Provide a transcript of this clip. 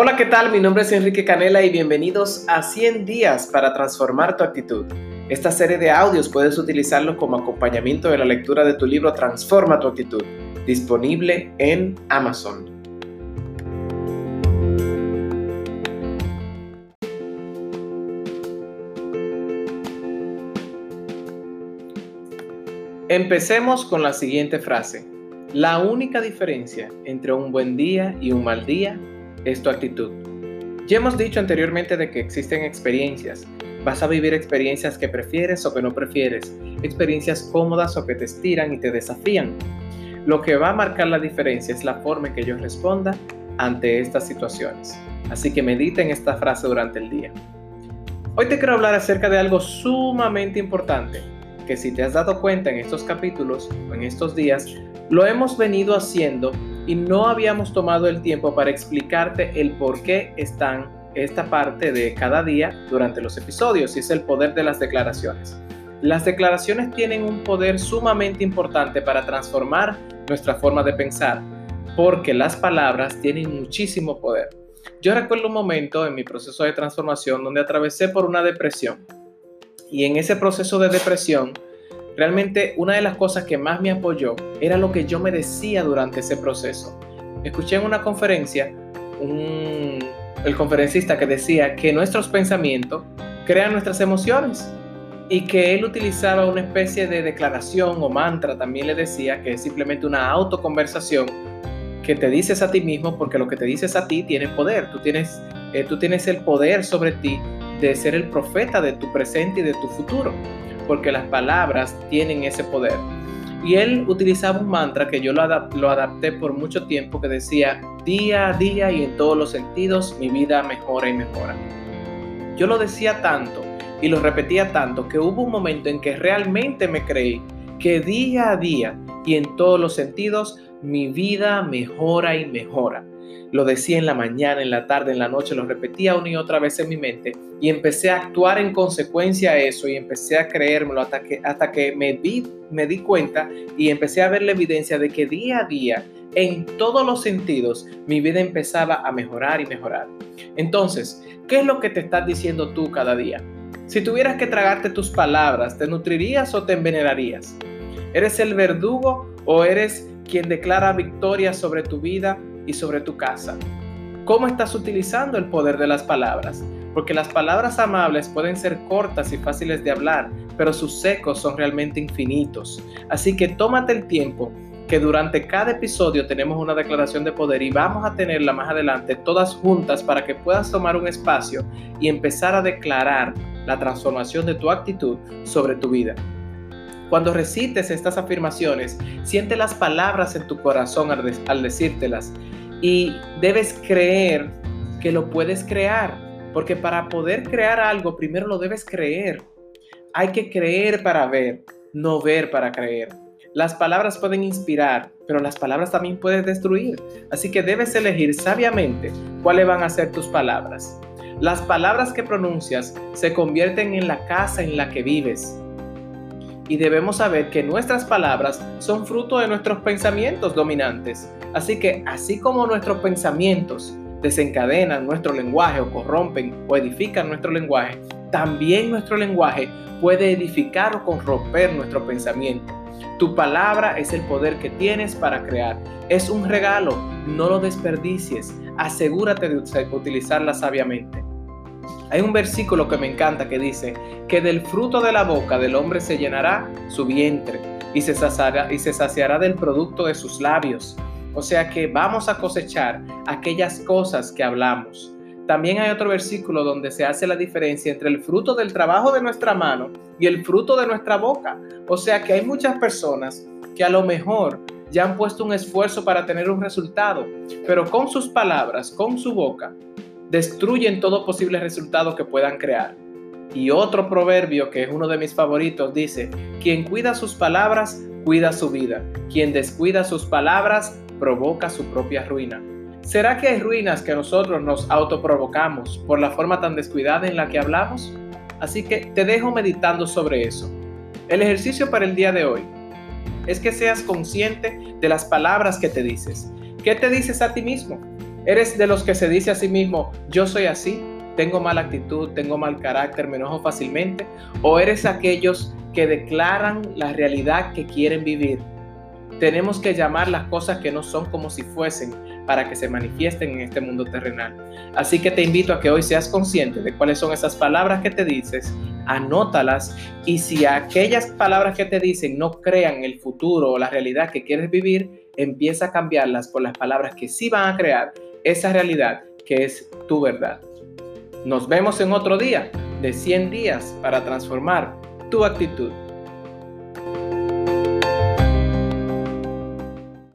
Hola, ¿qué tal? Mi nombre es Enrique Canela y bienvenidos a 100 días para transformar tu actitud. Esta serie de audios puedes utilizarlo como acompañamiento de la lectura de tu libro Transforma tu actitud, disponible en Amazon. Empecemos con la siguiente frase. La única diferencia entre un buen día y un mal día es tu actitud. Ya hemos dicho anteriormente de que existen experiencias. Vas a vivir experiencias que prefieres o que no prefieres, experiencias cómodas o que te estiran y te desafían. Lo que va a marcar la diferencia es la forma en que yo responda ante estas situaciones. Así que medita en esta frase durante el día. Hoy te quiero hablar acerca de algo sumamente importante, que si te has dado cuenta en estos capítulos o en estos días, lo hemos venido haciendo y no habíamos tomado el tiempo para explicarte el por qué están esta parte de cada día durante los episodios y es el poder de las declaraciones. Las declaraciones tienen un poder sumamente importante para transformar nuestra forma de pensar, porque las palabras tienen muchísimo poder. Yo recuerdo un momento en mi proceso de transformación donde atravesé por una depresión y en ese proceso de depresión Realmente una de las cosas que más me apoyó era lo que yo me decía durante ese proceso. Escuché en una conferencia el conferencista que decía que nuestros pensamientos crean nuestras emociones y que él utilizaba una especie de declaración o mantra, también le decía que es simplemente una autoconversación que te dices a ti mismo porque lo que te dices a ti tiene poder, tú tienes, eh, tú tienes el poder sobre ti de ser el profeta de tu presente y de tu futuro porque las palabras tienen ese poder. Y él utilizaba un mantra que yo lo, adapté por mucho tiempo que decía, día a día y en todos los sentidos mi vida mejora y mejora. Yo lo decía tanto y lo repetía tanto que hubo un momento en que realmente me creí que día a día y en todos los sentidos mi vida mejora y mejora. Lo decía en la mañana, en la tarde, en la noche, lo repetía una y otra vez en mi mente y empecé a actuar en consecuencia a eso y empecé a creérmelo hasta que, hasta que me, di, me di cuenta y empecé a ver la evidencia de que día a día, en todos los sentidos, mi vida empezaba a mejorar y mejorar. Entonces, ¿qué es lo que te estás diciendo tú cada día? Si tuvieras que tragarte tus palabras, ¿te nutrirías o te envenenarías? ¿Eres el verdugo o eres quien declara victoria sobre tu vida y sobre tu casa. ¿Cómo estás utilizando el poder de las palabras? Porque las palabras amables pueden ser cortas y fáciles de hablar, pero sus ecos son realmente infinitos. Así que tómate el tiempo que durante cada episodio tenemos una declaración de poder y vamos a tenerla más adelante todas juntas para que puedas tomar un espacio y empezar a declarar la transformación de tu actitud sobre tu vida. Cuando recites estas afirmaciones, siente las palabras en tu corazón al, decírtelas y debes creer que lo puedes crear, porque para poder crear algo primero lo debes creer. Hay que creer para ver, no ver para creer. Las palabras pueden inspirar, pero las palabras también pueden destruir. Así que debes elegir sabiamente cuáles van a ser tus palabras. Las palabras que pronuncias se convierten en la casa en la que vives y debemos saber que nuestras palabras son fruto de nuestros pensamientos dominantes. Así que así como nuestros pensamientos desencadenan nuestro lenguaje o corrompen o edifican nuestro lenguaje, también nuestro lenguaje puede edificar o corromper nuestro pensamiento. Tu palabra es el poder que tienes para crear. Es un regalo, no lo desperdicies. Asegúrate de utilizarla sabiamente. Hay un versículo que me encanta que dice que del fruto de la boca del hombre se llenará su vientre y se saciará, y se saciará del producto de sus labios. O sea que vamos a cosechar aquellas cosas que hablamos. También hay otro versículo donde se hace la diferencia entre el fruto del trabajo de nuestra mano y el fruto de nuestra boca. O sea que hay muchas personas que a lo mejor ya han puesto un esfuerzo para tener un resultado, pero con sus palabras, con su boca, destruyen todo posible resultado que puedan crear. Y otro proverbio que es uno de mis favoritos dice, quien cuida sus palabras, cuida su vida. Quien descuida sus palabras, provoca su propia ruina. ¿Será que hay ruinas que nosotros nos autoprovocamos por la forma tan descuidada en la que hablamos? Así que te dejo meditando sobre eso. El ejercicio para el día de hoy es que seas consciente de las palabras que te dices. ¿Qué te dices a ti mismo? ¿Eres de los que se dice a sí mismo, yo soy así, tengo mala actitud, tengo mal carácter, me enojo fácilmente? ¿O eres aquellos que declaran la realidad que quieren vivir? Tenemos que llamar las cosas que no son como si fuesen para que se manifiesten en este mundo terrenal. Así que te invito a que hoy seas consciente de cuáles son esas palabras que te dices, anótalas y si aquellas palabras que te dicen no crean el futuro o la realidad que quieres vivir, empieza a cambiarlas por las palabras que sí van a crear esa realidad que es tu verdad. Nos vemos en otro día de 100 días para transformar tu actitud.